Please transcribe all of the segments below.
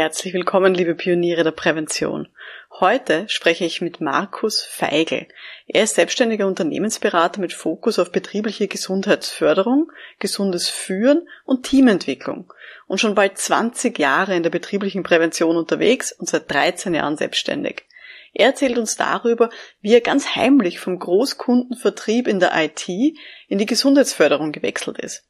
Herzlich willkommen, liebe Pioniere der Prävention. Heute spreche ich mit Markus Feigl. Er ist selbstständiger Unternehmensberater mit Fokus auf betriebliche Gesundheitsförderung, gesundes Führen und Teamentwicklung und schon bald 20 Jahre in der betrieblichen Prävention unterwegs und seit 13 Jahren selbstständig. Er erzählt uns darüber, wie er ganz heimlich vom Großkundenvertrieb in der IT in die Gesundheitsförderung gewechselt ist.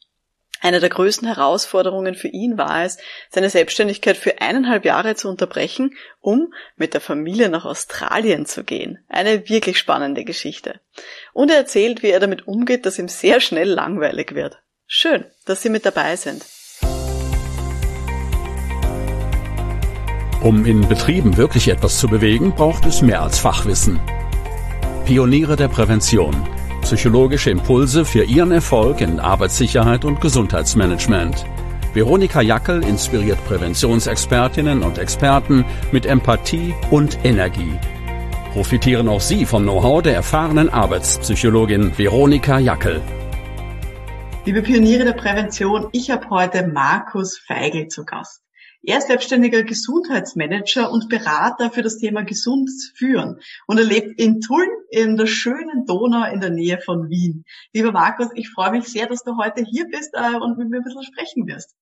Eine der größten Herausforderungen für ihn war es, seine Selbstständigkeit für eineinhalb Jahre zu unterbrechen, um mit der Familie nach Australien zu gehen. Eine wirklich spannende Geschichte. Und er erzählt, wie er damit umgeht, dass ihm sehr schnell langweilig wird. Schön, dass Sie mit dabei sind. Um in Betrieben wirklich etwas zu bewegen, braucht es mehr als Fachwissen. Pioniere der Prävention Psychologische Impulse für Ihren Erfolg in Arbeitssicherheit und Gesundheitsmanagement. Veronika Jackel inspiriert Präventionsexpertinnen und Experten mit Empathie und Energie. Profitieren auch Sie vom Know-how der erfahrenen Arbeitspsychologin Veronika Jackel. Liebe Pioniere der Prävention, ich habe heute Markus Feigl zu Gast. Er ist selbstständiger Gesundheitsmanager und Berater für das Thema gesundes Führen und er lebt in Tulln in der schönen Donau in der Nähe von Wien. Lieber Markus, ich freue mich sehr, dass du heute hier bist äh, und mit mir ein bisschen sprechen wirst.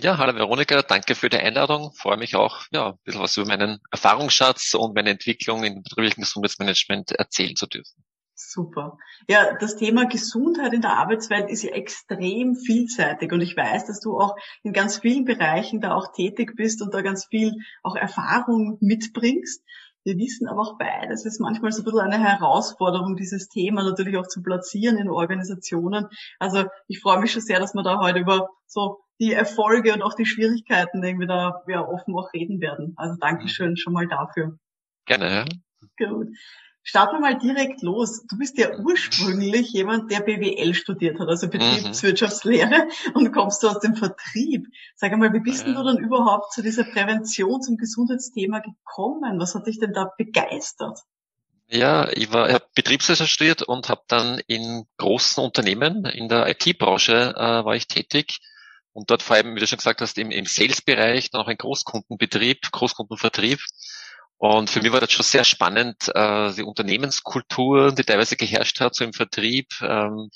Ja, hallo Veronika, danke für die Einladung. Freue mich auch, ja, ein bisschen was über meinen Erfahrungsschatz und meine Entwicklung im betrieblichen Gesundheitsmanagement erzählen zu dürfen. Super. Ja, das Thema Gesundheit in der Arbeitswelt ist ja extrem vielseitig und ich weiß, dass du auch in ganz vielen Bereichen da auch tätig bist und da ganz viel auch Erfahrung mitbringst. Wir wissen aber auch beide, es ist manchmal so ein bisschen eine Herausforderung, dieses Thema natürlich auch zu platzieren in Organisationen. Also ich freue mich schon sehr, dass wir da heute über so die Erfolge und auch die Schwierigkeiten irgendwie da ja, offen auch reden werden. Also Dankeschön schon mal dafür. Gerne. Gut. Starten wir mal direkt los. Du bist ja ursprünglich jemand, der BWL studiert hat, also. Betriebswirtschaftslehre, mhm. und kommst du aus dem Vertrieb. Sag einmal, wie bist ja. du dann überhaupt zu dieser Präventions- und Gesundheitsthema gekommen? Was hat dich denn da begeistert? Ja, ich war ich hab Betriebswirtschaft studiert und habe dann in großen Unternehmen in der IT-Branche äh, war ich tätig und dort vor allem, wie du schon gesagt hast, im, im Sales-Bereich, dann auch ein Großkundenbetrieb, Großkundenvertrieb und für mich war das schon sehr spannend, äh, die Unternehmenskultur, die teilweise geherrscht hat, so im Vertrieb, ähm,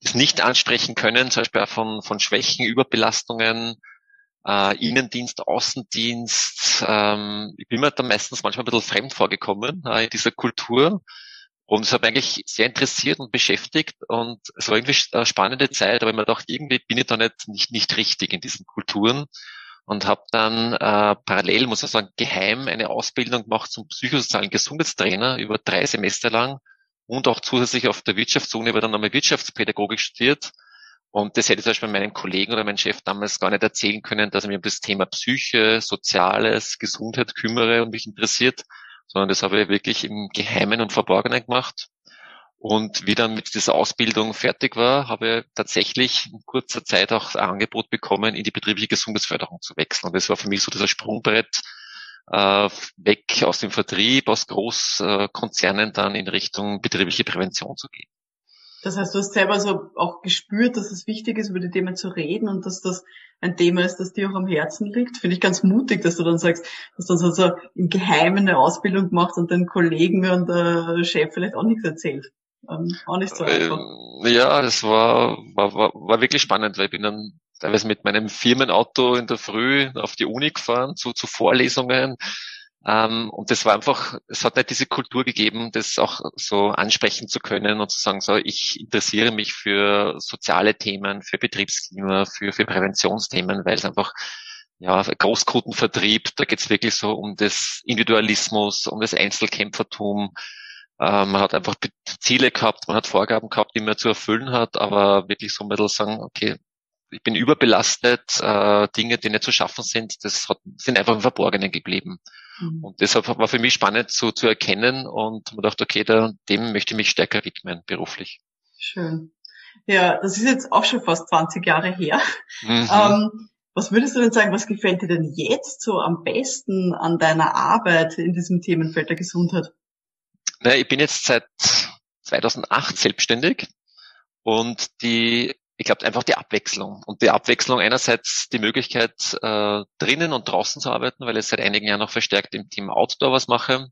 das nicht ansprechen können, zum Beispiel auch von, von Schwächen, Überbelastungen, äh, Innendienst, Außendienst. Ähm, ich bin mir da meistens manchmal ein bisschen fremd vorgekommen äh, in dieser Kultur. Und es hat mich eigentlich sehr interessiert und beschäftigt und es war irgendwie eine spannende Zeit, aber ich mir gedacht, irgendwie bin ich da nicht, nicht, nicht richtig in diesen Kulturen und habe dann äh, parallel, muss ich sagen, geheim eine Ausbildung gemacht zum psychosozialen Gesundheitstrainer über drei Semester lang und auch zusätzlich auf der Wirtschaftsuni aber dann nochmal Wirtschaftspädagogik studiert. Und das hätte ich zum Beispiel meinem Kollegen oder meinem Chef damals gar nicht erzählen können, dass ich mich um das Thema Psyche, Soziales, Gesundheit kümmere und mich interessiert, sondern das habe ich wirklich im Geheimen und Verborgenen gemacht. Und wie dann mit dieser Ausbildung fertig war, habe ich tatsächlich in kurzer Zeit auch ein Angebot bekommen, in die betriebliche Gesundheitsförderung zu wechseln. Und das war für mich so dieser Sprungbrett äh, weg aus dem Vertrieb, aus Großkonzernen dann in Richtung betriebliche Prävention zu gehen. Das heißt, du hast selber so auch gespürt, dass es wichtig ist, über die Themen zu reden und dass das ein Thema ist, das dir auch am Herzen liegt. Finde ich ganz mutig, dass du dann sagst, dass du dann so im Geheimen eine Ausbildung gemacht und den Kollegen und der Chef vielleicht auch nichts erzählt ähm, auch nicht so einfach. Äh, ja, das war, war, war, war wirklich spannend, weil ich bin dann teilweise mit meinem Firmenauto in der Früh auf die Uni gefahren, zu, zu Vorlesungen. Ähm, und das war einfach, es hat nicht diese Kultur gegeben, das auch so ansprechen zu können und zu sagen, so, ich interessiere mich für soziale Themen, für Betriebsklima, für, für Präventionsthemen, weil es einfach ja, Großkundenvertrieb, da geht's wirklich so um das Individualismus, um das Einzelkämpfertum, man hat einfach Ziele gehabt, man hat Vorgaben gehabt, die man zu erfüllen hat, aber wirklich so mittel sagen, okay, ich bin überbelastet, äh, Dinge, die nicht zu schaffen sind, das hat, sind einfach im Verborgenen geblieben. Mhm. Und deshalb war für mich spannend so zu erkennen und man dachte, okay, da, dem möchte ich mich stärker widmen, beruflich. Schön. Ja, das ist jetzt auch schon fast 20 Jahre her. Mhm. Ähm, was würdest du denn sagen, was gefällt dir denn jetzt so am besten an deiner Arbeit in diesem Themenfeld der Gesundheit? Naja, ich bin jetzt seit 2008 selbstständig und die ich glaube einfach die Abwechslung. Und die Abwechslung einerseits die Möglichkeit, äh, drinnen und draußen zu arbeiten, weil ich seit einigen Jahren noch verstärkt im Team Outdoor was mache.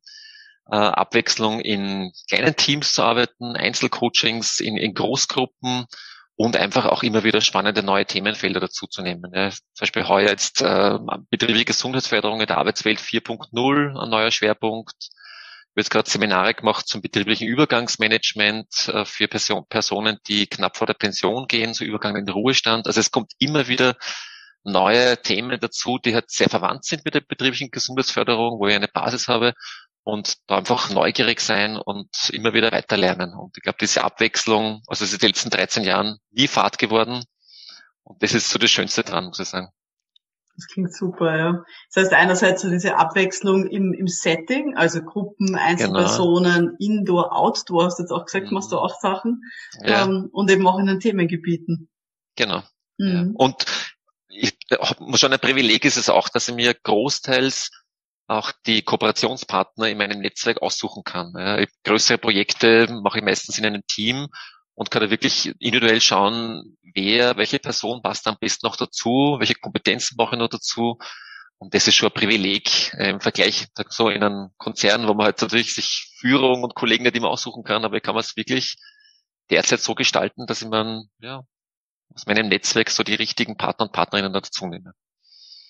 Äh, Abwechslung in kleinen Teams zu arbeiten, Einzelcoachings in, in Großgruppen und einfach auch immer wieder spannende neue Themenfelder dazuzunehmen. Ja. Zum Beispiel heuer jetzt äh, betriebliche Gesundheitsförderung in der Arbeitswelt 4.0, ein neuer Schwerpunkt habe jetzt gerade Seminare gemacht zum betrieblichen Übergangsmanagement äh, für Person, Personen, die knapp vor der Pension gehen, so Übergang in den Ruhestand. Also es kommt immer wieder neue Themen dazu, die halt sehr verwandt sind mit der betrieblichen Gesundheitsförderung, wo ich eine Basis habe und da einfach neugierig sein und immer wieder weiterlernen. Und ich glaube, diese Abwechslung, also es ist in den letzten 13 Jahren nie Fahrt geworden. Und das ist so das Schönste dran, muss ich sagen. Das klingt super, ja. Das heißt einerseits so diese Abwechslung im, im Setting, also Gruppen, Einzelpersonen, genau. Indoor, Outdoor, hast du jetzt auch gesagt, mhm. machst du auch Sachen. Ja. Ähm, und eben auch in den Themengebieten. Genau. Mhm. Ja. Und ich, schon ein Privileg ist es auch, dass ich mir großteils auch die Kooperationspartner in meinem Netzwerk aussuchen kann. Ja, größere Projekte mache ich meistens in einem Team und kann da wirklich individuell schauen, wer, welche Person passt am besten noch dazu, welche Kompetenzen brauche ich noch dazu. Und das ist schon ein Privileg äh, im Vergleich so in einem Konzern, wo man halt natürlich sich Führung und Kollegen nicht immer aussuchen kann, aber ich kann man es wirklich derzeit so gestalten, dass ich man ja, aus meinem Netzwerk so die richtigen Partner und Partnerinnen dazu nehme.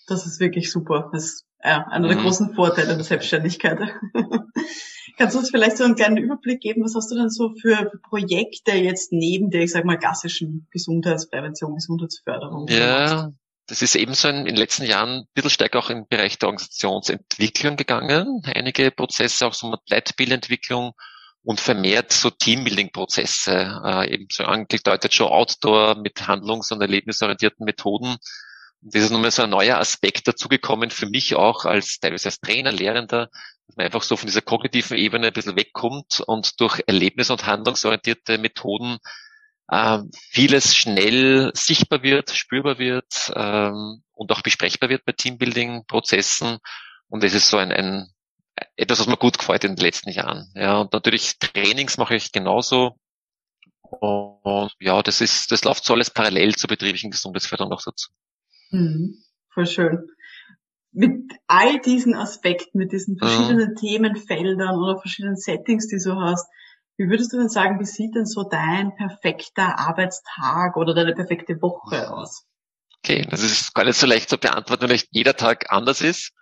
Das ist wirklich super. Das ist ja, einer der mhm. großen Vorteile der Selbstständigkeit. Kannst du uns vielleicht so einen kleinen Überblick geben? Was hast du denn so für Projekte jetzt neben der, ich sag mal, klassischen Gesundheitsprävention, Gesundheitsförderung? Ja, das ist ebenso in, den letzten Jahren ein bisschen stärker auch im Bereich der Organisationsentwicklung gegangen. Einige Prozesse, auch so mit Leitbildentwicklung und vermehrt so Teambuilding-Prozesse, äh, eben so angedeutet schon Outdoor mit handlungs- und erlebnisorientierten Methoden. Das ist nochmal so ein neuer Aspekt dazugekommen für mich auch als teilweise als Trainer, Lehrender, dass man einfach so von dieser kognitiven Ebene ein bisschen wegkommt und durch erlebnis- und handlungsorientierte Methoden äh, vieles schnell sichtbar wird, spürbar wird ähm, und auch besprechbar wird bei Teambuilding-Prozessen. Und das ist so ein, ein etwas, was mir gut gefällt in den letzten Jahren. Ja, und natürlich Trainings mache ich genauso. Und ja, das ist, das läuft so alles parallel zur betrieblichen Gesundheitsförderung noch dazu. Mhm. Voll schön mit all diesen Aspekten, mit diesen verschiedenen mhm. Themenfeldern oder verschiedenen Settings, die du hast, wie würdest du denn sagen, wie sieht denn so dein perfekter Arbeitstag oder deine perfekte Woche aus? Okay, das ist gar nicht so leicht zu beantworten, weil jeder Tag anders ist.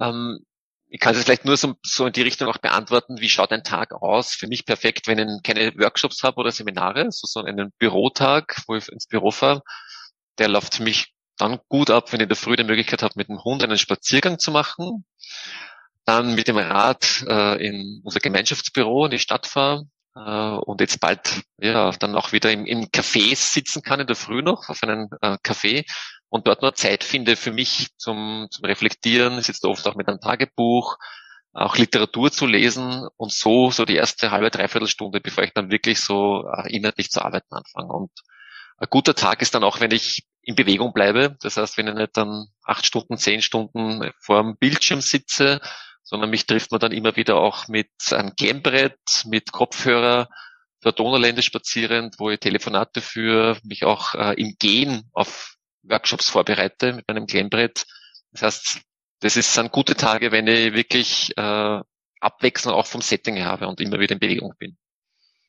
Ähm, ich kann es vielleicht nur so, so, in die Richtung auch beantworten, wie schaut ein Tag aus? Für mich perfekt, wenn ich keine Workshops habe oder Seminare, so, so einen Bürotag, wo ich ins Büro fahre, der läuft für mich dann gut ab, wenn ich in der Früh die Möglichkeit habe, mit dem Hund einen Spaziergang zu machen. Dann mit dem Rad äh, in unser Gemeinschaftsbüro in die Stadt fahre äh, und jetzt bald ja dann auch wieder im, im Café sitzen kann in der Früh noch auf einem äh, Café und dort nur Zeit finde für mich zum, zum Reflektieren. Ich sitze oft auch mit einem Tagebuch, auch Literatur zu lesen und so so die erste halbe dreiviertel Stunde, bevor ich dann wirklich so äh, inhaltlich zu arbeiten anfange. Und ein guter Tag ist dann auch, wenn ich in Bewegung bleibe. Das heißt, wenn ich nicht dann acht Stunden, zehn Stunden vor dem Bildschirm sitze, sondern mich trifft man dann immer wieder auch mit einem Gamebrett, mit Kopfhörer, der Donaulände spazierend, wo ich Telefonate führe, mich auch äh, im Gehen auf Workshops vorbereite mit meinem Gamebrett. Das heißt, das ist, sind gute Tage, wenn ich wirklich äh, Abwechslung auch vom Setting habe und immer wieder in Bewegung bin.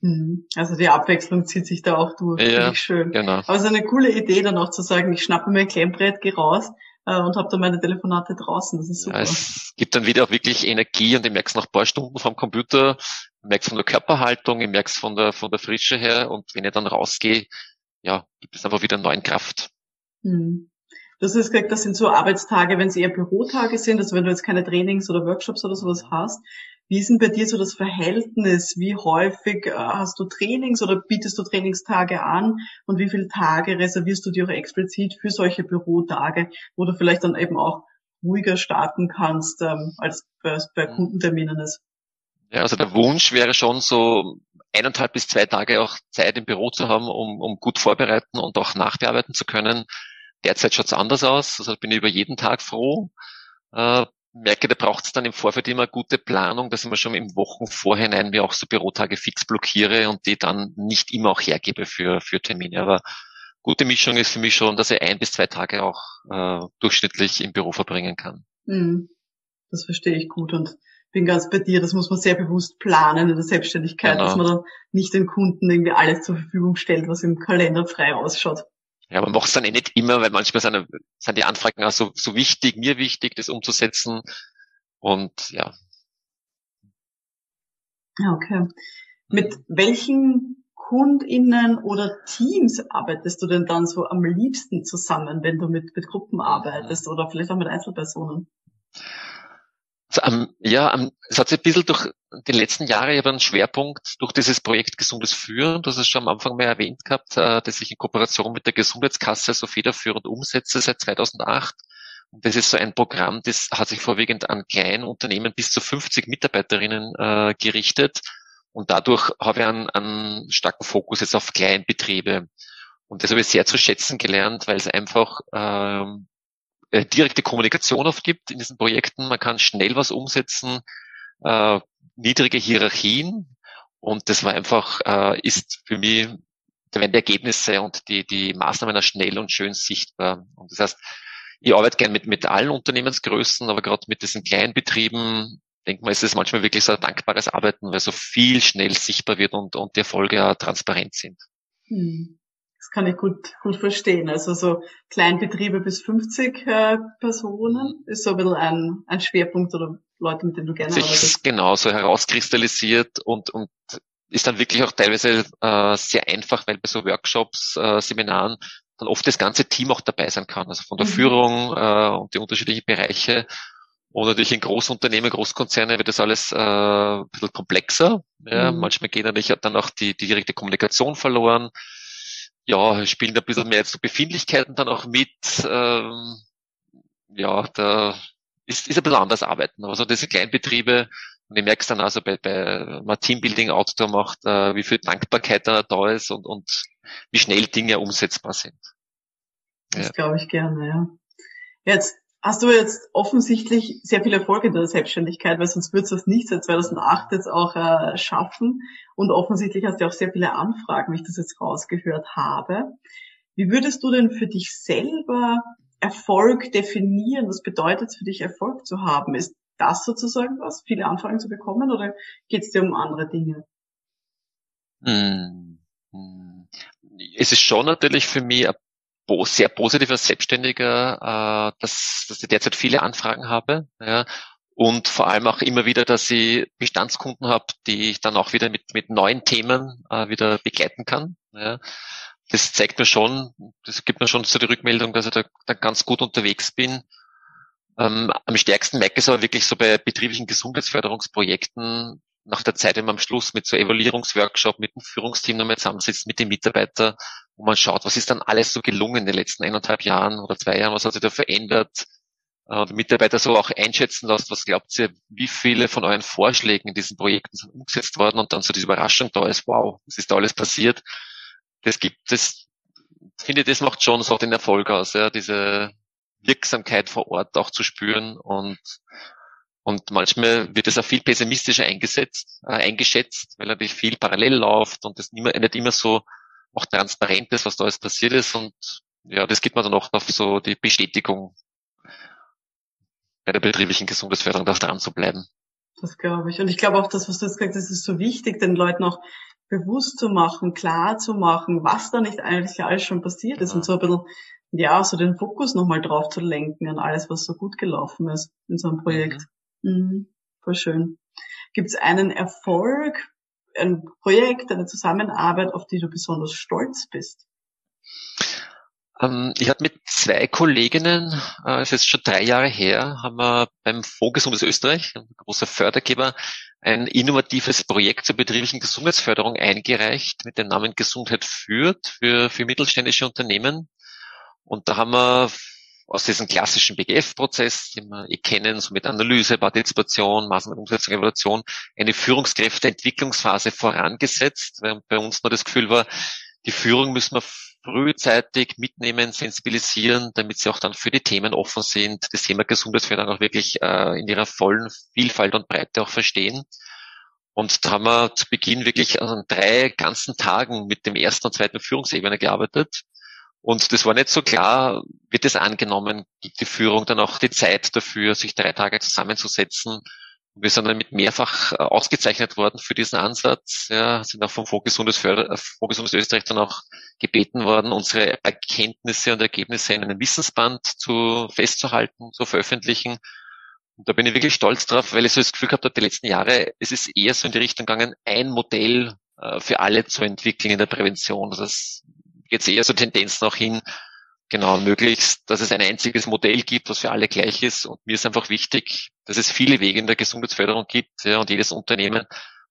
Mhm. Also die Abwechslung zieht sich da auch durch. Ja, Finde ich schön. Genau. Aber es ist eine coole Idee, dann auch zu sagen, ich schnappe mir ein Klemmbrett, gehe raus äh, und habe dann meine Telefonate draußen. Das ist super. Ja, es gibt dann wieder auch wirklich Energie und ich merke es nach ein paar Stunden vom Computer, ich merke es von der Körperhaltung, ich merke es von der, von der Frische her und wenn ich dann rausgehe, ja, gibt es einfach wieder neuen Kraft. Mhm. Du hast jetzt gesagt, das sind so Arbeitstage, wenn es eher Bürotage sind, also wenn du jetzt keine Trainings oder Workshops oder sowas hast. Wie ist denn bei dir so das Verhältnis? Wie häufig äh, hast du Trainings oder bietest du Trainingstage an? Und wie viele Tage reservierst du dir auch explizit für solche Bürotage, wo du vielleicht dann eben auch ruhiger starten kannst, ähm, als bei, bei mhm. Kundenterminen ist? Ja, also der Wunsch wäre schon so eineinhalb bis zwei Tage auch Zeit im Büro zu haben, um, um gut vorbereiten und auch nachbearbeiten zu können. Derzeit schaut es anders aus. Also bin ich über jeden Tag froh. Äh, merke, da braucht es dann im Vorfeld immer gute Planung, dass ich mir schon im Wochenvorhinein mir auch so Bürotage fix blockiere und die dann nicht immer auch hergebe für, für Termine. Aber gute Mischung ist für mich schon, dass ich ein bis zwei Tage auch äh, durchschnittlich im Büro verbringen kann. Mhm. Das verstehe ich gut und bin ganz bei dir, das muss man sehr bewusst planen in der Selbstständigkeit, genau. dass man dann nicht den Kunden irgendwie alles zur Verfügung stellt, was im Kalender frei ausschaut. Ja, man macht es dann eh nicht immer, weil manchmal sind, sind die Anfragen auch so, so wichtig, mir wichtig, das umzusetzen. Und ja. Okay. Mit welchen KundInnen oder Teams arbeitest du denn dann so am liebsten zusammen, wenn du mit, mit Gruppen arbeitest oder vielleicht auch mit Einzelpersonen? Um, ja, um, es hat sich ein bisschen durch die letzten Jahre aber einen Schwerpunkt durch dieses Projekt Gesundes Führen, das ist schon am Anfang mal erwähnt gehabt, äh, das ich in Kooperation mit der Gesundheitskasse so federführend umsetze seit 2008. Und das ist so ein Programm, das hat sich vorwiegend an kleinen Unternehmen bis zu 50 Mitarbeiterinnen äh, gerichtet. Und dadurch habe ich einen, einen starken Fokus jetzt auf Kleinbetriebe. Und das habe ich sehr zu schätzen gelernt, weil es einfach ähm, äh, direkte Kommunikation oft gibt in diesen Projekten. Man kann schnell was umsetzen, äh, niedrige Hierarchien und das war einfach, äh, ist für mich, da werden die Ergebnisse und die, die Maßnahmen schnell und schön sichtbar. Und das heißt, ich arbeite gern mit, mit allen Unternehmensgrößen, aber gerade mit diesen kleinen Betrieben, denke mal, ist es manchmal wirklich so ein dankbares Arbeiten, weil so viel schnell sichtbar wird und, und die Erfolge ja transparent sind. Hm kann ich gut, gut verstehen. Also so Kleinbetriebe bis 50 äh, Personen ist so ein bisschen ein, ein Schwerpunkt oder Leute, mit denen du gerne Sich arbeitest. Genau, so herauskristallisiert und, und ist dann wirklich auch teilweise äh, sehr einfach, weil bei so Workshops, äh, Seminaren dann oft das ganze Team auch dabei sein kann. Also von der mhm. Führung äh, und die unterschiedlichen Bereiche. Und natürlich in Großunternehmen, Großkonzerne wird das alles äh, ein bisschen komplexer. Ja, mhm. Manchmal geht natürlich dann auch die, die direkte Kommunikation verloren ja, spielen ein bisschen mehr jetzt so Befindlichkeiten dann auch mit. Ähm, ja, da ist, ist ein bisschen anders arbeiten. Aber so diese Kleinbetriebe, und ich merke es dann also bei, bei man Teambuilding Outdoor macht, äh, wie viel Dankbarkeit da, da ist und, und wie schnell Dinge umsetzbar sind. Das ja. glaube ich gerne, ja. Jetzt hast du jetzt offensichtlich sehr viel Erfolg in der Selbstständigkeit, weil sonst würdest du es nicht seit 2008 jetzt auch äh, schaffen. Und offensichtlich hast du auch sehr viele Anfragen, wie ich das jetzt rausgehört habe. Wie würdest du denn für dich selber Erfolg definieren? Was bedeutet es für dich, Erfolg zu haben? Ist das sozusagen was, viele Anfragen zu bekommen oder geht es dir um andere Dinge? Hm, hm. Es ist schon natürlich für mich ein sehr positiv als Selbstständiger, äh, dass, dass ich derzeit viele Anfragen habe. Ja, und vor allem auch immer wieder, dass ich Bestandskunden habe, die ich dann auch wieder mit, mit neuen Themen äh, wieder begleiten kann. Ja. Das zeigt mir schon, das gibt mir schon so die Rückmeldung, dass ich da, da ganz gut unterwegs bin. Ähm, am stärksten merke ich es aber wirklich so bei betrieblichen Gesundheitsförderungsprojekten, nach der Zeit, wenn man am Schluss mit so Evaluierungsworkshop, mit dem Führungsteam nochmal zusammensitzt, mit den Mitarbeitern, wo man schaut, was ist dann alles so gelungen in den letzten eineinhalb Jahren oder zwei Jahren, was hat sich da verändert, äh, die Mitarbeiter so auch einschätzen lässt, was glaubt ihr, wie viele von euren Vorschlägen in diesen Projekten sind umgesetzt worden? Und dann so diese Überraschung da ist, wow, was ist da alles passiert. Das gibt es, finde, das macht schon so den Erfolg aus, ja, diese Wirksamkeit vor Ort auch zu spüren. Und und manchmal wird es auch viel pessimistischer eingesetzt, äh, eingeschätzt, weil natürlich viel parallel läuft und nicht, nicht immer so auch transparent ist, was da alles passiert ist. Und ja, das gibt man dann auch auf so die Bestätigung bei der betrieblichen Gesundheitsförderung, da dran zu bleiben. Das glaube ich. Und ich glaube auch, das, was du jetzt gesagt hast, ist so wichtig, den Leuten auch bewusst zu machen, klar zu machen, was da nicht eigentlich alles schon passiert ist ja. und so ein bisschen, ja, so den Fokus nochmal drauf zu lenken an alles, was so gut gelaufen ist in so einem Projekt. Mhm. Mhm, voll schön. Gibt es einen Erfolg, ein Projekt, eine Zusammenarbeit, auf die du besonders stolz bist? Ähm, ich habe mit zwei Kolleginnen, äh, es ist schon drei Jahre her, haben wir beim Fonds Gesundes Österreich, ein großer Fördergeber, ein innovatives Projekt zur betrieblichen Gesundheitsförderung eingereicht mit dem Namen Gesundheit führt für, für mittelständische Unternehmen. Und da haben wir aus diesem klassischen BGF-Prozess, den wir eh kennen, so mit Analyse, Partizipation, Maßnahmenumsetzung, Evaluation, eine Führungskräfteentwicklungsphase vorangesetzt, weil bei uns nur das Gefühl war, die Führung müssen wir frühzeitig mitnehmen, sensibilisieren, damit sie auch dann für die Themen offen sind, das Thema Gesundheitsförderung auch wirklich äh, in ihrer vollen Vielfalt und Breite auch verstehen. Und da haben wir zu Beginn wirklich an drei ganzen Tagen mit dem ersten und zweiten Führungsebene gearbeitet Und das war nicht so klar, wird es angenommen, gibt die Führung dann auch die Zeit dafür, sich drei Tage zusammenzusetzen. Wir sind damit mehrfach äh, ausgezeichnet worden für diesen Ansatz, ja, sind auch vom Fonds Gesundes, Förder Fonds Gesundes Österreich dann auch gebeten worden, unsere Erkenntnisse und Ergebnisse in einem Wissensband zu festzuhalten, zu veröffentlichen. Und da bin ich wirklich stolz drauf, weil ich so das Gefühl gehabt habe, die letzten Jahre, es ist eher so in die Richtung gegangen, ein Modell äh, für alle zu entwickeln in der Prävention. Also es geht eher so Tendenzen auch hin, genau, möglichst, dass es ein einziges Modell gibt, was für alle gleich ist. Und mir ist einfach wichtig, dass es viele Wege in der Gesundheitsförderung gibt ja, und jedes Unternehmen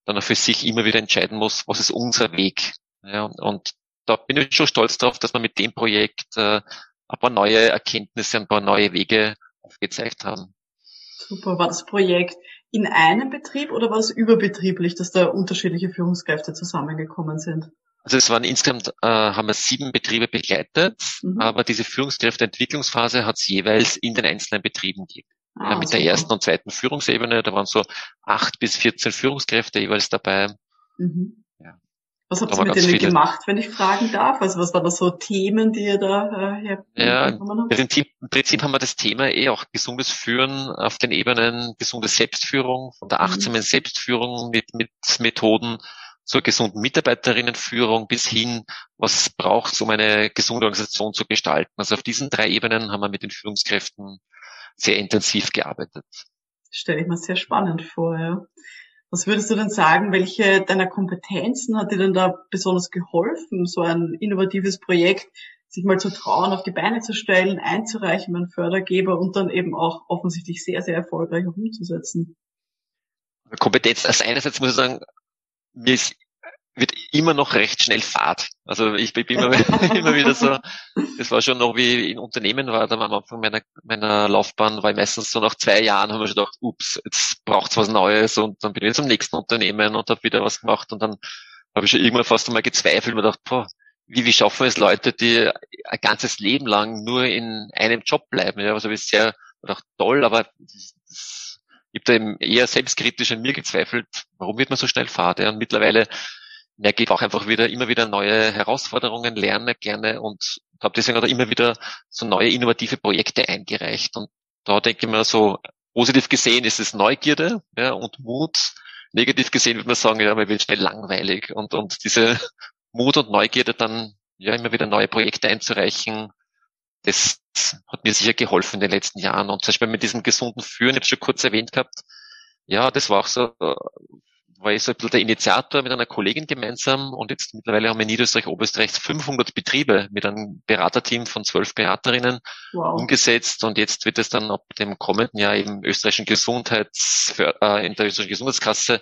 dann auch für sich immer wieder entscheiden muss, was ist unser Weg. Ja, und, und da bin ich schon stolz drauf, dass wir mit dem Projekt äh, ein paar neue Erkenntnisse, ein paar neue Wege aufgezeigt haben. Super. War das Projekt in einem Betrieb oder war es überbetrieblich, dass da unterschiedliche Führungskräfte zusammengekommen sind? Also es waren insgesamt, äh, haben wir sieben Betriebe begleitet, mhm. aber diese Führungskräfteentwicklungsphase hat es jeweils in den einzelnen Betrieben gegeben. Ah, ja, mit super. der ersten und zweiten Führungsebene, da waren so acht bis 14 Führungskräfte jeweils dabei. Mhm. Ja. Was habt ihr mit denen viele. gemacht, wenn ich fragen darf? Also was waren da so Themen, die ihr da äh, Ja, im Prinzip, im Prinzip haben wir das Thema eh auch gesundes Führen auf den Ebenen gesunde Selbstführung, von der achtsamen mhm. Selbstführung mit, mit Methoden zur gesunden Mitarbeiterinnenführung bis hin, was braucht es, um eine gesunde Organisation zu gestalten. Also auf diesen drei Ebenen haben wir mit den Führungskräften sehr intensiv gearbeitet. Stelle ich mir sehr spannend vor, ja. Was würdest du denn sagen, welche deiner Kompetenzen hat dir denn da besonders geholfen, so ein innovatives Projekt sich mal zu trauen, auf die Beine zu stellen, einzureichen beim Fördergeber und dann eben auch offensichtlich sehr, sehr erfolgreich auch umzusetzen? Kompetenz, also einerseits muss ich sagen, mir ist, wird immer noch recht schnell Fahrt. Also ich bin immer, immer wieder so, das war schon noch wie ich in Unternehmen war, da am Anfang meiner, meiner Laufbahn war ich meistens so nach zwei Jahren, haben wir schon gedacht, ups, jetzt braucht's was Neues und dann bin ich zum nächsten Unternehmen und habe wieder was gemacht und dann habe ich schon irgendwann fast einmal gezweifelt und gedacht, boah, wie, wie schaffen es Leute, die ein ganzes Leben lang nur in einem Job bleiben? Ja, also ich sehr gedacht, toll, aber das ich habe da eben eher selbstkritisch an mir gezweifelt, warum wird man so schnell Fahrt? Ja? Und mittlerweile merke ich auch einfach wieder immer wieder neue Herausforderungen, lerne gerne und habe deswegen auch immer wieder so neue innovative Projekte eingereicht. Und da denke ich mir so, positiv gesehen ist es Neugierde ja, und Mut. Negativ gesehen würde man sagen, ja, man wird schnell langweilig. Und, und diese Mut und Neugierde dann ja immer wieder neue Projekte einzureichen, das hat mir sicher geholfen in den letzten Jahren. Und zum Beispiel mit diesem gesunden Führen, ich habe schon kurz erwähnt gehabt, ja, das war auch so, äh, war ich so ein bisschen der Initiator mit einer Kollegin gemeinsam und jetzt mittlerweile haben wir in Niederösterreich, Oberösterreich 500 Betriebe mit einem Beraterteam von zwölf Beraterinnen wow. umgesetzt und jetzt wird es dann ab dem kommenden Jahr im österreichischen Gesundheits, äh, in der österreichischen Gesundheitskasse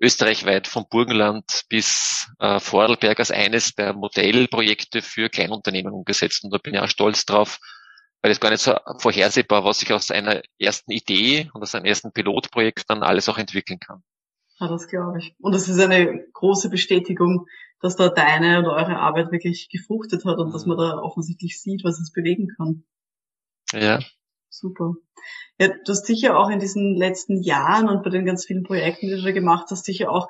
österreichweit vom Burgenland bis äh, Vorarlberg als eines der Modellprojekte für Kleinunternehmen umgesetzt. Und da bin ich auch stolz drauf, weil es gar nicht so vorhersehbar, was sich aus einer ersten Idee und aus einem ersten Pilotprojekt dann alles auch entwickeln kann. Ja, das glaube ich. Und das ist eine große Bestätigung, dass da deine oder eure Arbeit wirklich gefruchtet hat und dass man da offensichtlich sieht, was es bewegen kann. Ja. Super. Ja, du hast sicher auch in diesen letzten Jahren und bei den ganz vielen Projekten, die du gemacht hast, sicher auch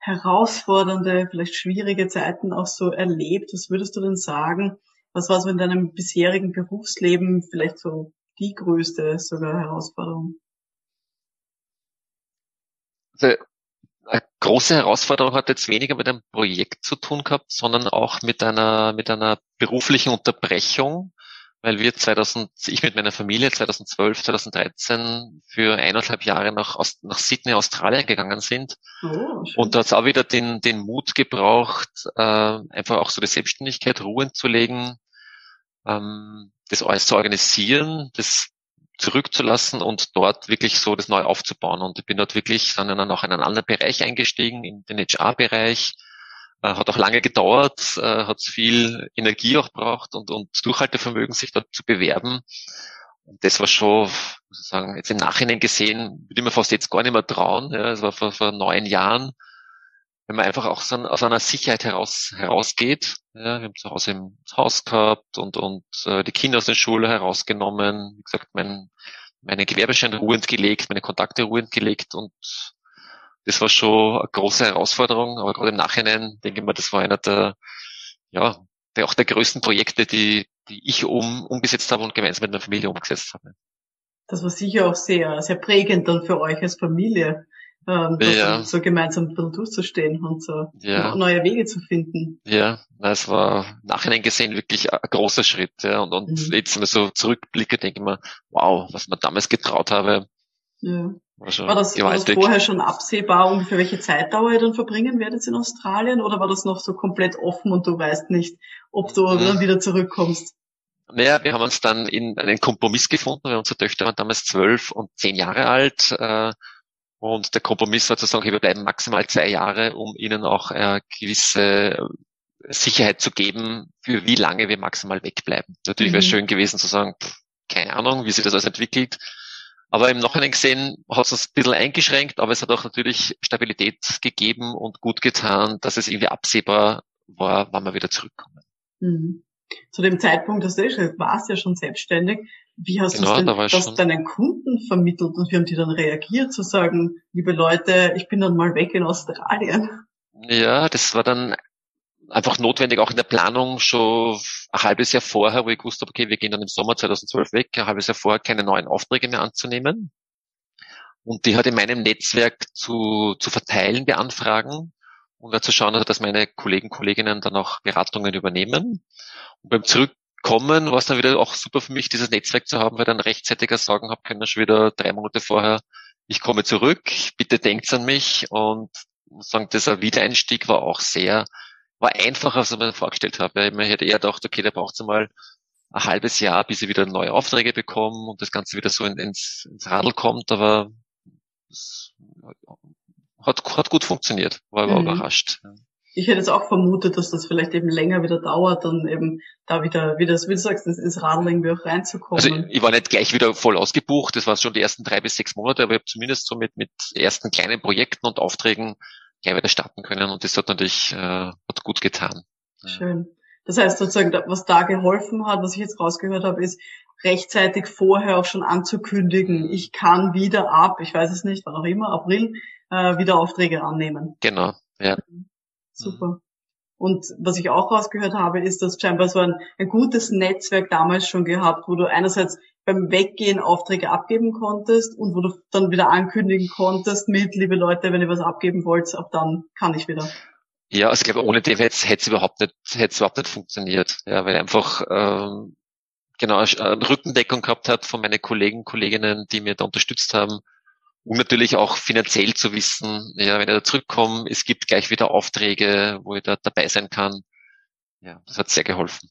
herausfordernde, vielleicht schwierige Zeiten auch so erlebt. Was würdest du denn sagen? Was war so in deinem bisherigen Berufsleben vielleicht so die größte sogar Herausforderung? Also, eine große Herausforderung hat jetzt weniger mit einem Projekt zu tun gehabt, sondern auch mit einer, mit einer beruflichen Unterbrechung weil wir 2000, ich mit meiner Familie 2012, 2013 für eineinhalb Jahre nach, nach Sydney, Australien gegangen sind. Oh, und da hat es auch wieder den, den Mut gebraucht, äh, einfach auch so die Selbstständigkeit ruhen zu legen, ähm, das alles zu organisieren, das zurückzulassen und dort wirklich so das neu aufzubauen. Und ich bin dort wirklich dann auch in einen anderen Bereich eingestiegen, in den HR-Bereich, hat auch lange gedauert, äh, hat viel Energie auch braucht und, und Durchhaltevermögen, sich dort zu bewerben. Und das war schon, muss ich sagen, jetzt im Nachhinein gesehen, würde ich mir fast jetzt gar nicht mehr trauen. Ja, das war vor, vor neun Jahren, wenn man einfach auch so aus einer Sicherheit heraus herausgeht. Ja, wir haben zu Hause im Haus gehabt und, und äh, die Kinder aus der Schule herausgenommen, wie gesagt, mein, meine Gewerbescheine ruhend gelegt, meine Kontakte ruhend gelegt und das war schon eine große Herausforderung, aber gerade im Nachhinein denke ich mal, das war einer der, ja, der, auch der größten Projekte, die, die ich um, umgesetzt habe und gemeinsam mit meiner Familie umgesetzt habe. Das war sicher auch sehr, sehr prägend dann für euch als Familie, ähm, ja. so gemeinsam durchzustehen und so ja. neue Wege zu finden. Ja, es war nachhinein gesehen wirklich ein großer Schritt. Ja. Und, und mhm. jetzt, wenn ich so zurückblicke, denke ich mir, wow, was man damals getraut habe. Ja. War, war, das, war das vorher schon absehbar, ungefähr welche Zeitdauer ihr dann verbringen werdet in Australien? Oder war das noch so komplett offen und du weißt nicht, ob du mhm. dann wieder zurückkommst? Naja, wir haben uns dann in einen Kompromiss gefunden, weil unsere Töchter waren damals zwölf und zehn Jahre alt. Äh, und der Kompromiss war zu sagen, okay, wir bleiben maximal zwei Jahre, um ihnen auch äh, gewisse Sicherheit zu geben, für wie lange wir maximal wegbleiben. Natürlich mhm. wäre es schön gewesen zu sagen, pff, keine Ahnung, wie sich das alles entwickelt. Aber im Nachhinein gesehen hat es uns ein bisschen eingeschränkt, aber es hat auch natürlich Stabilität gegeben und gut getan, dass es irgendwie absehbar war, wann wir wieder zurückkommen. Mhm. Zu dem Zeitpunkt, dass du warst ja schon selbstständig. Wie hast genau, du das da deinen Kunden vermittelt und wie haben die dann reagiert, zu sagen, liebe Leute, ich bin dann mal weg in Australien? Ja, das war dann einfach notwendig, auch in der Planung schon ein halbes Jahr vorher, wo ich gewusst habe, okay, wir gehen dann im Sommer 2012 weg, ein halbes Jahr vorher keine neuen Aufträge mehr anzunehmen. Und die hat in meinem Netzwerk zu, zu verteilen, beanfragen und zu schauen, dass meine Kollegen, Kolleginnen dann auch Beratungen übernehmen. Und beim Zurückkommen war es dann wieder auch super für mich, dieses Netzwerk zu haben, weil dann rechtzeitiger sagen habe können, schon wieder drei Monate vorher, ich komme zurück, bitte denkt an mich und sagen, dieser Wiedereinstieg war auch sehr war einfacher, als ich mir vorgestellt habe. Ich hätte eher gedacht, okay, da braucht es mal ein halbes Jahr, bis sie wieder neue Aufträge bekommen und das Ganze wieder so ins, ins Radl kommt, aber es hat, hat gut funktioniert, war mhm. überrascht. Ich hätte jetzt auch vermutet, dass das vielleicht eben länger wieder dauert, dann eben da wieder, wie, das, wie du sagst, ins Radl irgendwie auch reinzukommen. Also ich war nicht gleich wieder voll ausgebucht, das war schon die ersten drei bis sechs Monate, aber ich habe zumindest so mit, mit ersten kleinen Projekten und Aufträgen wieder starten können und das hat natürlich äh, hat gut getan. Schön. Das heißt sozusagen, was da geholfen hat, was ich jetzt rausgehört habe, ist rechtzeitig vorher auch schon anzukündigen, ich kann wieder ab, ich weiß es nicht, wann auch immer, April, äh, wieder Aufträge annehmen. Genau, ja. Super. Und was ich auch rausgehört habe, ist, dass scheinbar so ein, ein gutes Netzwerk damals schon gehabt, wo du einerseits beim Weggehen Aufträge abgeben konntest und wo du dann wieder ankündigen konntest mit, liebe Leute, wenn ihr was abgeben wollt, ab dann kann ich wieder. Ja, also ich glaube, ohne dem hätte es überhaupt nicht, hätte es überhaupt nicht funktioniert. Ja, weil einfach ähm, genau eine Rückendeckung gehabt hat von meinen Kollegen, Kolleginnen, die mir da unterstützt haben. Und natürlich auch finanziell zu wissen, ja, wenn ich da zurückkomme, es gibt gleich wieder Aufträge, wo ich da dabei sein kann. Ja, das hat sehr geholfen.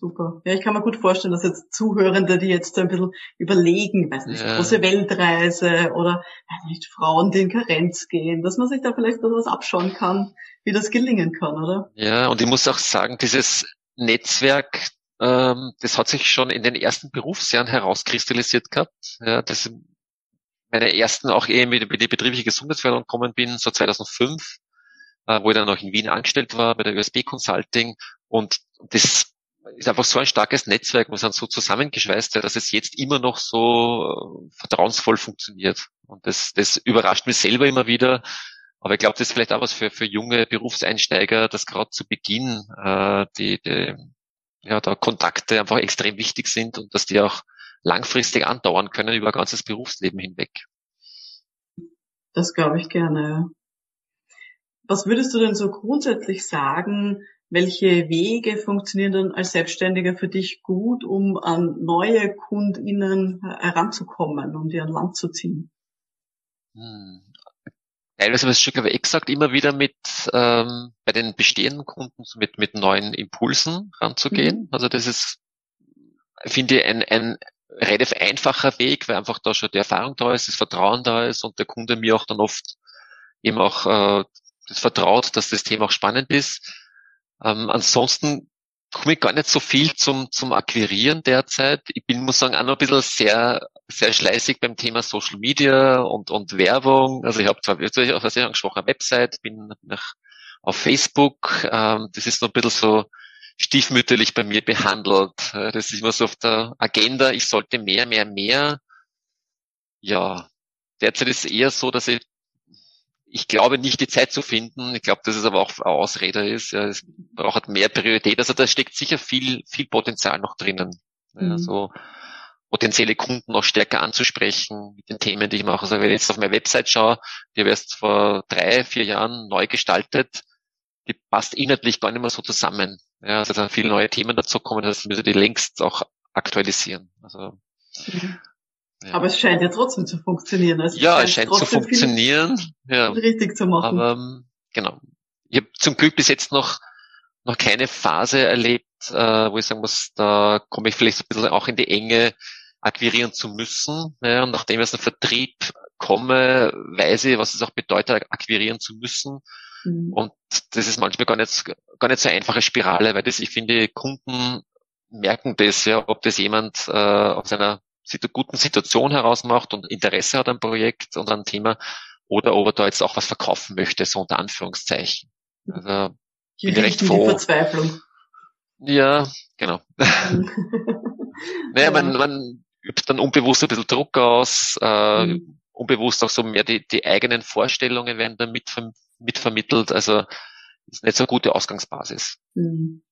Super. Ja, ich kann mir gut vorstellen, dass jetzt Zuhörende, die jetzt so ein bisschen überlegen, weiß nicht, ja. große Weltreise oder weiß nicht, Frauen, die in Karenz gehen, dass man sich da vielleicht etwas abschauen kann, wie das gelingen kann, oder? Ja, und ich muss auch sagen, dieses Netzwerk, ähm, das hat sich schon in den ersten Berufsjahren herauskristallisiert gehabt. Ja, das meine ersten auch mit, mit die betriebliche Gesundheitsförderung gekommen bin, so 2005, äh, wo ich dann noch in Wien angestellt war bei der USB Consulting und das ist einfach so ein starkes Netzwerk, wir sind so zusammengeschweißt, dass es jetzt immer noch so äh, vertrauensvoll funktioniert. Und das, das überrascht mich selber immer wieder. Aber ich glaube, das ist vielleicht auch was für, für junge Berufseinsteiger, dass gerade zu Beginn äh, die, die ja, da Kontakte einfach extrem wichtig sind und dass die auch langfristig andauern können über ein ganzes Berufsleben hinweg. Das glaube ich gerne. Was würdest du denn so grundsätzlich sagen, welche Wege funktionieren dann als Selbstständiger für dich gut, um an neue KundInnen heranzukommen, um die an Land zu ziehen? Hm. Teilweise ich schon aber exakt immer wieder mit ähm, bei den bestehenden Kunden mit mit neuen Impulsen ranzugehen. Mhm. Also das ist finde ich ein, ein relativ einfacher Weg, weil einfach da schon die Erfahrung da ist, das Vertrauen da ist und der Kunde mir auch dann oft eben auch äh, das vertraut, dass das Thema auch spannend ist. Ähm, ansonsten komme ich gar nicht so viel zum, zum Akquirieren derzeit. Ich bin, muss sagen, auch noch ein bisschen sehr, sehr schleißig beim Thema Social Media und, und Werbung. Also ich habe zwar wirklich auf einer sehr angesprochenen Website, bin nach, auf Facebook. Ähm, das ist noch ein bisschen so stiefmütterlich bei mir behandelt. Äh, das ist immer so auf der Agenda. Ich sollte mehr, mehr, mehr. Ja, derzeit ist es eher so, dass ich ich glaube nicht die Zeit zu finden. Ich glaube, dass es aber auch Ausrede ist. Ja, es braucht mehr Priorität. Also da steckt sicher viel, viel Potenzial noch drinnen. Ja, mhm. so potenzielle Kunden noch stärker anzusprechen mit den Themen, die ich mache. Also wenn ich jetzt auf meine Website schaue, die habe erst vor drei, vier Jahren neu gestaltet, die passt inhaltlich gar nicht mehr so zusammen. Ja, also da viele neue Themen dazu kommen, das müssen die längst auch aktualisieren. Also, mhm. Ja. Aber es scheint ja trotzdem zu funktionieren. Also ja, es scheint, scheint zu funktionieren. Ja. Richtig zu machen. Aber ähm, genau. Ich habe zum Glück bis jetzt noch noch keine Phase erlebt, äh, wo ich sagen muss, da komme ich vielleicht ein bisschen auch in die Enge, akquirieren zu müssen. Ja, und nachdem ich aus dem Vertrieb komme, weiß ich, was es auch bedeutet, akquirieren zu müssen. Mhm. Und das ist manchmal gar nicht, gar nicht so eine einfache Spirale, weil das, ich finde, Kunden merken das, ja, ob das jemand äh, aus einer guten Situation heraus macht und Interesse hat am Projekt und am Thema oder ob er da jetzt auch was verkaufen möchte, so unter Anführungszeichen. Mhm. Also bin ich recht froh. Die Verzweiflung. Ja, genau. Naja, man, man übt dann unbewusst ein bisschen Druck aus, äh, mhm. unbewusst auch so mehr die, die eigenen Vorstellungen werden dann mitver mitvermittelt. Also ist nicht so eine gute Ausgangsbasis. Mhm.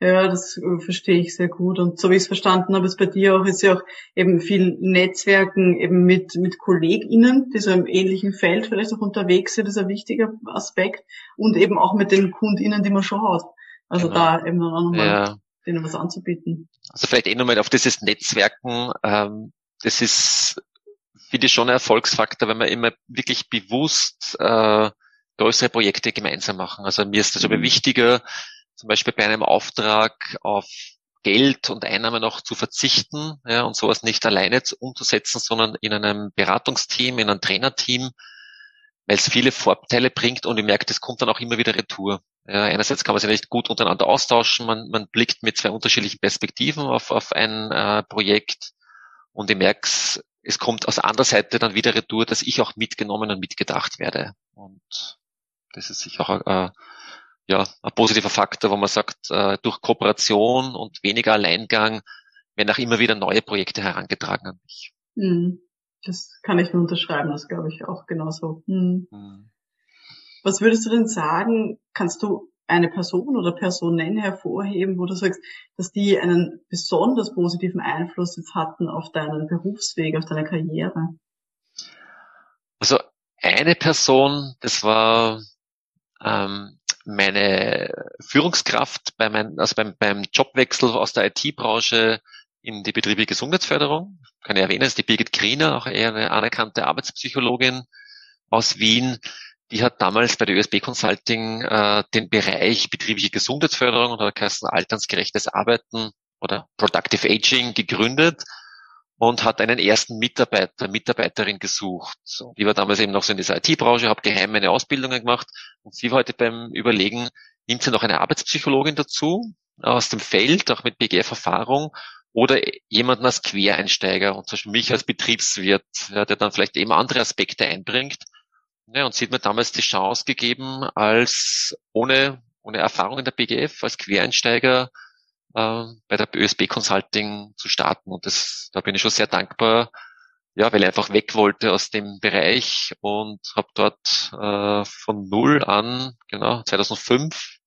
Mhm. Ja, das äh, verstehe ich sehr gut. Und so wie ich es verstanden habe, ist bei dir auch, ist ja auch eben viel Netzwerken eben mit, mit KollegInnen, die so im ähnlichen Feld vielleicht auch unterwegs sind, ist ein wichtiger Aspekt. Und eben auch mit den KundInnen, die man schon hat. Also genau. da eben dann auch nochmal ja denen was anzubieten. Also vielleicht eh nochmal auf dieses Netzwerken. Ähm, das ist, finde ich, schon ein Erfolgsfaktor, wenn wir immer wirklich bewusst äh, größere Projekte gemeinsam machen. Also mir ist das mhm. aber wichtiger, zum Beispiel bei einem Auftrag auf Geld und Einnahmen auch zu verzichten ja, und sowas nicht alleine umzusetzen, sondern in einem Beratungsteam, in einem Trainerteam, weil es viele Vorteile bringt und ich merke, das kommt dann auch immer wieder retour. Ja, einerseits kann man sich nicht gut untereinander austauschen, man, man blickt mit zwei unterschiedlichen Perspektiven auf, auf ein äh, Projekt und ich merke es kommt aus anderer Seite dann wieder retour, dass ich auch mitgenommen und mitgedacht werde. Und das ist sicher auch äh, ja, ein positiver Faktor, wo man sagt, äh, durch Kooperation und weniger Alleingang werden auch immer wieder neue Projekte herangetragen an mich. Mhm. Das kann ich nur unterschreiben, das glaube ich auch genauso. Mhm. Mhm. Was würdest du denn sagen, kannst du eine Person oder Personen hervorheben, wo du sagst, dass die einen besonders positiven Einfluss jetzt hatten auf deinen Berufsweg, auf deine Karriere? Also eine Person, das war ähm, meine Führungskraft bei mein, also beim, beim Jobwechsel aus der IT-Branche in die betriebliche Gesundheitsförderung. Kann ich erwähnen, ist die Birgit Griener, auch eher eine anerkannte Arbeitspsychologin aus Wien, die hat damals bei der ÖSB Consulting äh, den Bereich betriebliche Gesundheitsförderung oder heißt alternsgerechtes Arbeiten oder Productive Aging gegründet und hat einen ersten Mitarbeiter, Mitarbeiterin gesucht. So, die war damals eben noch so in dieser IT-Branche, hat geheim eine Ausbildung gemacht. Und sie war heute beim Überlegen, nimmt sie noch eine Arbeitspsychologin dazu aus dem Feld, auch mit BGF-Erfahrung oder jemanden als Quereinsteiger und zum Beispiel mich als Betriebswirt, ja, der dann vielleicht eben andere Aspekte einbringt. Ja, und sie hat mir damals die Chance gegeben, als ohne, ohne Erfahrung in der BGF, als Quereinsteiger äh, bei der ÖSB Consulting zu starten. Und das, da bin ich schon sehr dankbar, ja, weil ich einfach weg wollte aus dem Bereich und habe dort äh, von null an, genau, 2005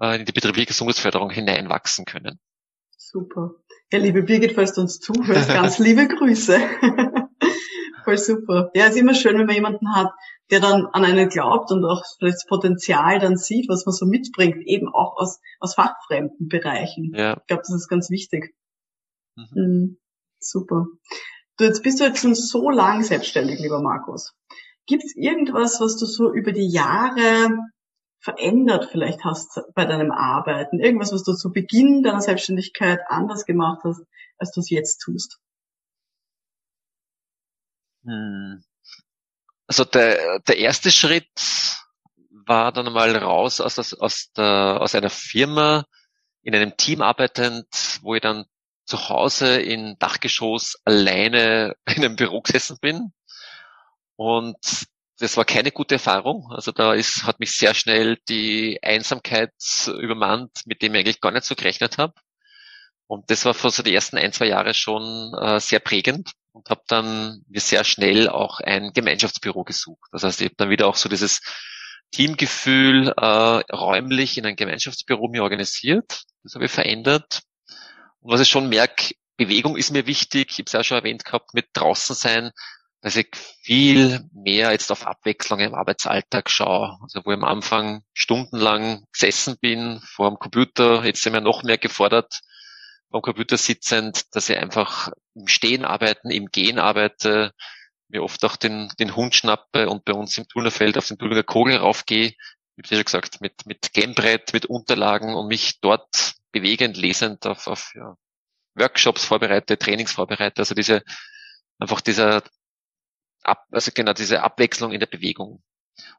äh, in die betriebliche Gesundheitsförderung hineinwachsen können. Super. Ja, liebe Birgit, falls du uns zuhörst, ganz liebe Grüße. Voll super. Ja, ist immer schön, wenn man jemanden hat, der dann an einen glaubt und auch vielleicht das Potenzial dann sieht, was man so mitbringt, eben auch aus, aus fachfremden Bereichen. Ja. Ich glaube, das ist ganz wichtig. Mhm. Mhm. Super. Du, jetzt bist du jetzt schon so lang selbstständig, lieber Markus. Gibt es irgendwas, was du so über die Jahre verändert vielleicht hast bei deinem Arbeiten? Irgendwas, was du zu Beginn deiner Selbstständigkeit anders gemacht hast, als du es jetzt tust? Hm. Also der, der erste Schritt war dann mal raus aus, aus, aus, der, aus einer Firma, in einem Team arbeitend, wo ich dann zu Hause in Dachgeschoss alleine in einem Büro gesessen bin. Und das war keine gute Erfahrung. Also da ist, hat mich sehr schnell die Einsamkeit übermannt, mit dem ich eigentlich gar nicht so gerechnet habe. Und das war für so die ersten ein, zwei Jahre schon äh, sehr prägend. Und habe dann mir sehr schnell auch ein Gemeinschaftsbüro gesucht. Das heißt, ich habe dann wieder auch so dieses Teamgefühl äh, räumlich in ein Gemeinschaftsbüro mir organisiert. Das habe ich verändert. Und was ich schon merke, Bewegung ist mir wichtig. Ich habe es ja schon erwähnt gehabt, mit draußen sein, dass ich viel mehr jetzt auf Abwechslung im Arbeitsalltag schaue. Also wo ich am Anfang stundenlang gesessen bin vor dem Computer, jetzt sind wir noch mehr gefordert, am Computer sitzend, dass ich einfach im Stehen arbeiten, im Gehen arbeite, mir oft auch den, den Hund schnappe und bei uns im Tunerfeld auf den Tulinger Kogel raufgehe. Habe ja schon gesagt, mit, mit Gamebrett, mit Unterlagen und mich dort bewegend, lesend auf, auf ja, Workshops vorbereite, Trainings vorbereite. Also diese, einfach dieser, Ab, also genau diese Abwechslung in der Bewegung.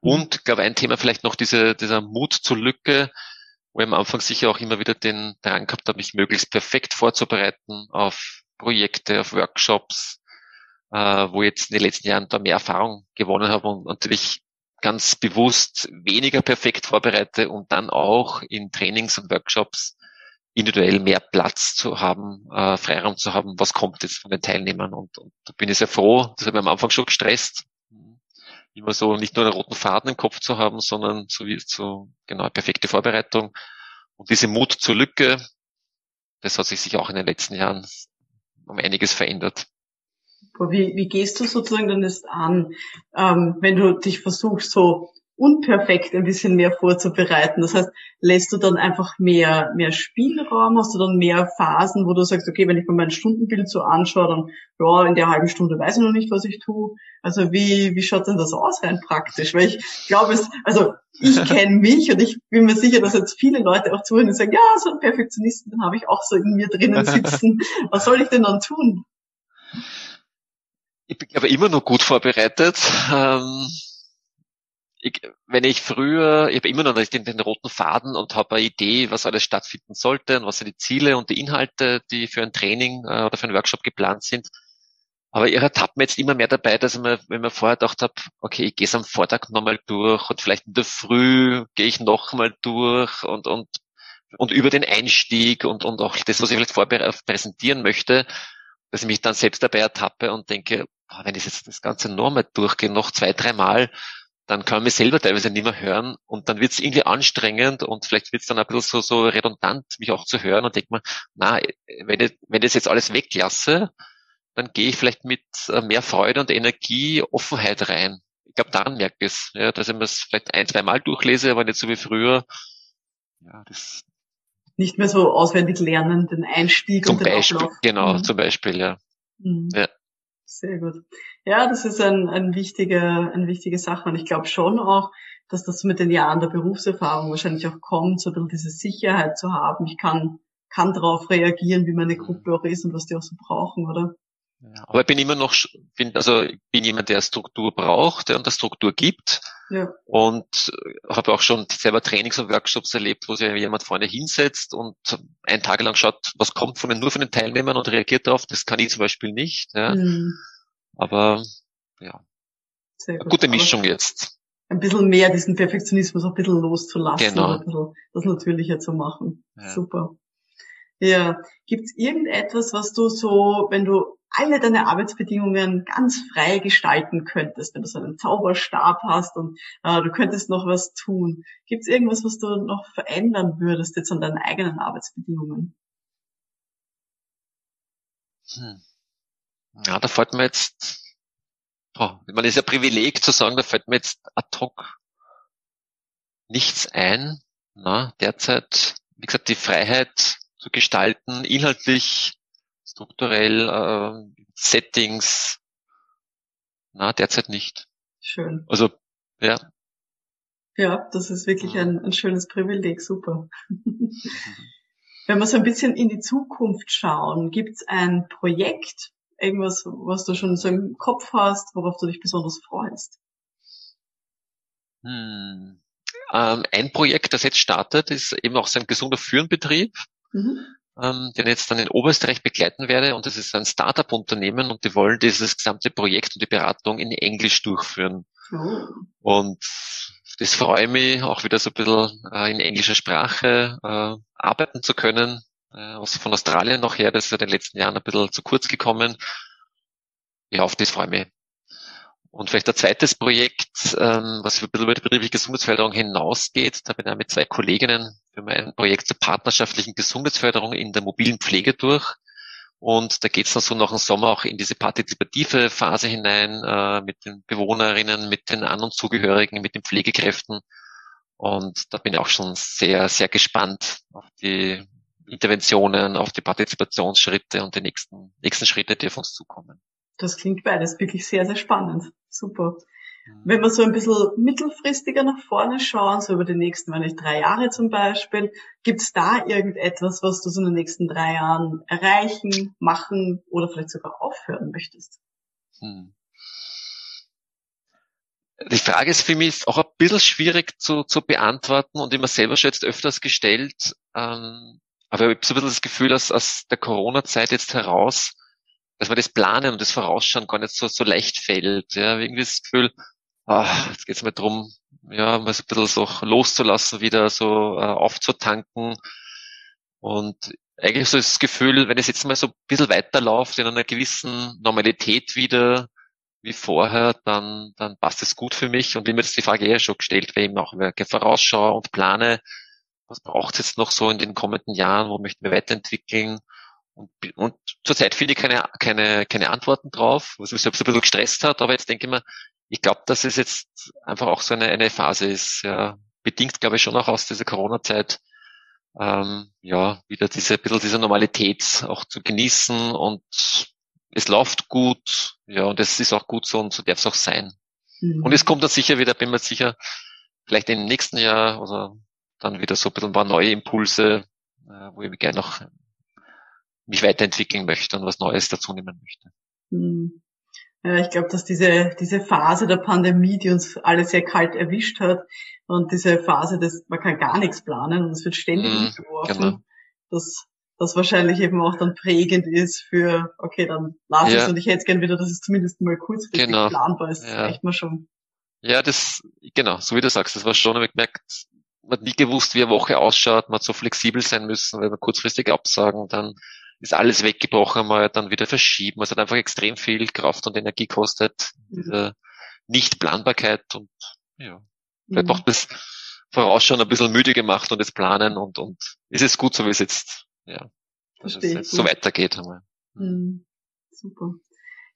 Mhm. Und, glaube ein Thema vielleicht noch diese, dieser Mut zur Lücke, wo ich am Anfang sicher auch immer wieder den Drang gehabt habe, mich möglichst perfekt vorzubereiten auf Projekte, auf Workshops, äh, wo ich jetzt in den letzten Jahren da mehr Erfahrung gewonnen habe und natürlich ganz bewusst weniger perfekt vorbereite und dann auch in Trainings und Workshops individuell mehr Platz zu haben, äh, Freiraum zu haben, was kommt jetzt von den Teilnehmern. Und, und da bin ich sehr froh, das hat mich am Anfang schon gestresst, immer so nicht nur einen roten Faden im Kopf zu haben, sondern so wie so genau perfekte Vorbereitung. Und diese Mut zur Lücke, das hat sich sicher auch in den letzten Jahren um einiges verändert. Wie, wie gehst du sozusagen dann das an, ähm, wenn du dich versuchst, so unperfekt ein bisschen mehr vorzubereiten. Das heißt, lässt du dann einfach mehr, mehr Spielraum, hast du dann mehr Phasen, wo du sagst, okay, wenn ich mir mein Stundenbild so anschaue, dann, ja, in der halben Stunde weiß ich noch nicht, was ich tue. Also wie, wie schaut denn das aus rein praktisch? Weil ich glaube es, also ich kenne mich und ich bin mir sicher, dass jetzt viele Leute auch zuhören und sagen, ja, so ein Perfektionisten, den habe ich auch so in mir drinnen sitzen. Was soll ich denn dann tun? Ich bin aber immer noch gut vorbereitet. Ähm ich, wenn ich früher, ich habe immer noch den, den roten Faden und habe eine Idee, was alles stattfinden sollte und was sind die Ziele und die Inhalte, die für ein Training äh, oder für einen Workshop geplant sind. Aber ich ertappe mir jetzt immer mehr dabei, dass ich mir, wenn man vorher gedacht habe, okay, ich gehe es am Vortag nochmal durch und vielleicht in der Früh gehe ich nochmal durch und, und, und über den Einstieg und, und auch das, was ich vielleicht vorpräsentieren möchte, dass ich mich dann selbst dabei ertappe und denke, boah, wenn ich jetzt das Ganze nochmal durchgehe, noch zwei, dreimal, dann kann man mich selber teilweise nicht mehr hören und dann wird es irgendwie anstrengend und vielleicht wird es dann ein bisschen so, so redundant, mich auch zu hören und denkt man, na, wenn ich, wenn ich das jetzt alles weglasse, dann gehe ich vielleicht mit äh, mehr Freude und Energie, Offenheit rein. Ich glaube, daran merke ich es, ja, dass ich mir es vielleicht ein, zwei Mal durchlese, aber nicht so wie früher. Ja, das nicht mehr so auswendig lernen, den Einstieg zum und den Beispiel, Ablauf. Genau, mhm. zum Beispiel, ja. Mhm. ja. Sehr gut. Ja, das ist ein, ein wichtiger, eine wichtige Sache. Und ich glaube schon auch, dass das mit den Jahren der Berufserfahrung wahrscheinlich auch kommt, so ein bisschen diese Sicherheit zu haben. Ich kann, kann darauf reagieren, wie meine Gruppe auch ist und was die auch so brauchen, oder? Ja, aber ich bin immer noch, bin, also ich bin jemand, der Struktur braucht der und der Struktur gibt. Ja. Und habe auch schon selber Trainings und Workshops erlebt, wo sich jemand vorne hinsetzt und einen Tag lang schaut, was kommt von den, nur von den Teilnehmern und reagiert darauf. Das kann ich zum Beispiel nicht. Ja. Mhm. Aber ja, Sehr gut. gute Mischung Aber jetzt. Ein bisschen mehr diesen Perfektionismus auch ein bisschen loszulassen genau. ein bisschen das Natürliche zu machen. Ja. Super. Ja, gibt's irgendetwas, was du so, wenn du alle deine Arbeitsbedingungen ganz frei gestalten könntest, wenn du so einen Zauberstab hast und äh, du könntest noch was tun. Gibt's irgendwas, was du noch verändern würdest jetzt an deinen eigenen Arbeitsbedingungen? Hm. Ja, da fällt mir jetzt, oh, man ist ja Privileg zu sagen, da fällt mir jetzt ad hoc nichts ein. Na, derzeit, wie gesagt, die Freiheit zu gestalten, inhaltlich, strukturell, äh, Settings, na, derzeit nicht. Schön. Also, ja. Ja, das ist wirklich ein, ein schönes Privileg, super. Wenn wir so ein bisschen in die Zukunft schauen, gibt's ein Projekt, irgendwas, was du schon so im Kopf hast, worauf du dich besonders freust? Hm. Ähm, ein Projekt, das jetzt startet, ist eben auch so ein gesunder Führenbetrieb, mhm. Ähm, den jetzt dann in Oberösterreich begleiten werde. Und das ist ein Startup-Unternehmen und die wollen dieses gesamte Projekt und die Beratung in Englisch durchführen. Oh. Und das freue mich, auch wieder so ein bisschen äh, in englischer Sprache äh, arbeiten zu können äh, aus, von Australien noch her, das ist ja in den letzten Jahren ein bisschen zu kurz gekommen. ja, auf das freue ich mich. Und vielleicht ein zweites Projekt, ähm, was ein bisschen über die betriebliche Gesundheitsförderung hinausgeht. Da bin ich mit zwei Kolleginnen für mein Projekt zur partnerschaftlichen Gesundheitsförderung in der mobilen Pflege durch. Und da geht es dann so nach dem Sommer auch in diese partizipative Phase hinein äh, mit den Bewohnerinnen, mit den An- und Zugehörigen, mit den Pflegekräften. Und da bin ich auch schon sehr, sehr gespannt auf die Interventionen, auf die Partizipationsschritte und die nächsten, nächsten Schritte, die auf uns zukommen. Das klingt beides wirklich sehr, sehr spannend. Super. Mhm. Wenn wir so ein bisschen mittelfristiger nach vorne schauen, so über die nächsten, wenn ich drei Jahre zum Beispiel, gibt es da irgendetwas, was du so in den nächsten drei Jahren erreichen, machen oder vielleicht sogar aufhören möchtest? Hm. Die Frage ist für mich auch ein bisschen schwierig zu, zu beantworten und immer selber schon jetzt öfters gestellt. Ähm, aber ich habe so ein bisschen das Gefühl, dass aus der Corona-Zeit jetzt heraus dass man das Planen und das Vorausschauen gar nicht so, so leicht fällt. Ja, irgendwie das Gefühl, ach, jetzt geht's mal drum, ja, mal so ein bisschen so loszulassen, wieder so äh, aufzutanken. Und eigentlich so das Gefühl, wenn es jetzt mal so ein bisschen weiterläuft in einer gewissen Normalität wieder, wie vorher, dann, dann passt es gut für mich. Und wie mir das die Frage eher schon gestellt, weil eben auch mehr vorausschaue und plane, was braucht es jetzt noch so in den kommenden Jahren, wo möchten wir weiterentwickeln? Und, und zurzeit finde ich keine, keine, keine Antworten drauf, was mich selbst ein bisschen gestresst hat, aber jetzt denke ich mir, ich glaube, dass es jetzt einfach auch so eine, eine Phase ist, ja, bedingt, glaube ich, schon auch aus dieser Corona-Zeit, ähm, ja, wieder diese, ein bisschen diese Normalität auch zu genießen und es läuft gut, ja, und es ist auch gut so und so darf es auch sein. Mhm. Und es kommt dann sicher wieder, bin mir sicher, vielleicht im nächsten Jahr oder dann wieder so ein bisschen ein paar neue Impulse, äh, wo ich mich gerne noch mich weiterentwickeln möchte und was Neues dazu nehmen möchte. Hm. Ja, ich glaube, dass diese, diese Phase der Pandemie, die uns alle sehr kalt erwischt hat und diese Phase, dass man kann gar nichts planen und es wird ständig mm, geworfen, genau. dass das wahrscheinlich eben auch dann prägend ist für, okay, dann lass ja. es und ich hätte es gern wieder, dass es zumindest mal kurzfristig genau. planbar ist. Ja. reicht mir schon. Ja, das, genau, so wie du sagst, das war schon, ich gemerkt, man hat nie gewusst, wie eine Woche ausschaut, man hat so flexibel sein müssen, weil wir kurzfristig absagen, dann ist alles weggebrochen, mal dann wieder verschieben. Es hat einfach extrem viel Kraft und Energie kostet, diese Nichtplanbarkeit und ja, vielleicht mhm. auch das Vorausschauen ein bisschen müde gemacht und das Planen und, und ist es gut, so wie es jetzt, ja, dass es jetzt so weitergeht. Mhm. Super.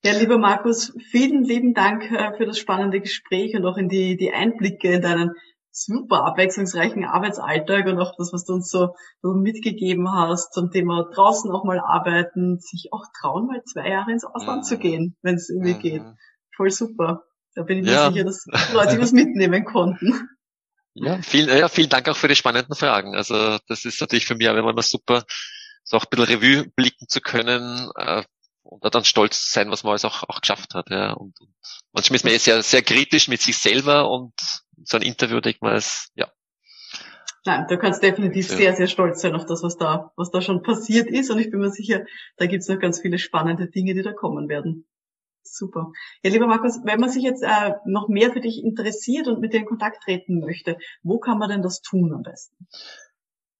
Ja, lieber Markus, vielen lieben Dank äh, für das spannende Gespräch und auch in die, die Einblicke in deinen super abwechslungsreichen Arbeitsalltag und auch das, was du uns so, so mitgegeben hast zum Thema draußen auch mal arbeiten, sich auch trauen, mal zwei Jahre ins Ausland mhm. zu gehen, wenn es irgendwie mhm. geht. Voll super. Da bin ich mir ja. sicher, dass Leute was mitnehmen konnten. Ja, vielen, ja, vielen Dank auch für die spannenden Fragen. Also das ist natürlich für mich auch immer super, so auch ein bisschen Revue blicken zu können äh, und da dann stolz zu sein, was man alles auch, auch geschafft hat. Ja. Und, und manchmal ist man eh sehr, sehr kritisch mit sich selber und so ein Interview, denke ich mal, ist, ja. Nein, du kannst definitiv sehr, sehr stolz sein auf das, was da, was da schon passiert ist. Und ich bin mir sicher, da gibt's noch ganz viele spannende Dinge, die da kommen werden. Super. Ja, lieber Markus, wenn man sich jetzt äh, noch mehr für dich interessiert und mit dir in Kontakt treten möchte, wo kann man denn das tun am besten?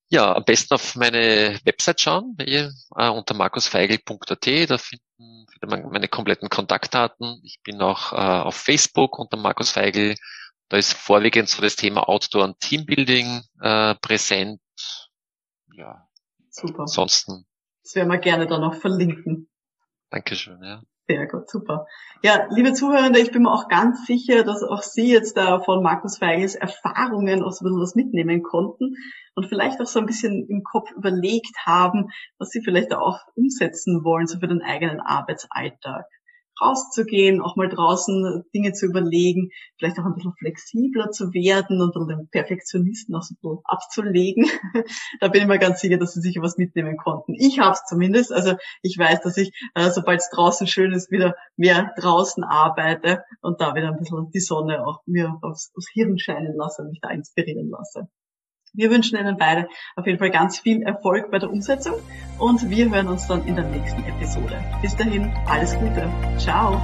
Ja, am besten auf meine Website schauen, äh, unter markusfeigl.at, da finden, findet man meine kompletten Kontaktdaten. Ich bin auch äh, auf Facebook unter Markus Feigl da ist vorwiegend so das Thema Outdoor und Teambuilding äh, präsent. Ja. Super. Ansonsten. Das werden wir gerne dann noch verlinken. Dankeschön, ja. Sehr gut, super. Ja, liebe Zuhörende, ich bin mir auch ganz sicher, dass auch Sie jetzt da von Markus Feigels Erfahrungen auch so ein bisschen was mitnehmen konnten und vielleicht auch so ein bisschen im Kopf überlegt haben, was Sie vielleicht auch umsetzen wollen, so für den eigenen Arbeitsalltag rauszugehen, auch mal draußen Dinge zu überlegen, vielleicht auch ein bisschen flexibler zu werden und den Perfektionisten auch so ein bisschen abzulegen. da bin ich mir ganz sicher, dass sie sicher was mitnehmen konnten. Ich habe es zumindest. Also ich weiß, dass ich, äh, sobald es draußen schön ist, wieder mehr draußen arbeite und da wieder ein bisschen die Sonne auch mir aufs, aufs Hirn scheinen lasse und mich da inspirieren lasse. Wir wünschen Ihnen beide auf jeden Fall ganz viel Erfolg bei der Umsetzung und wir hören uns dann in der nächsten Episode. Bis dahin, alles Gute. Ciao.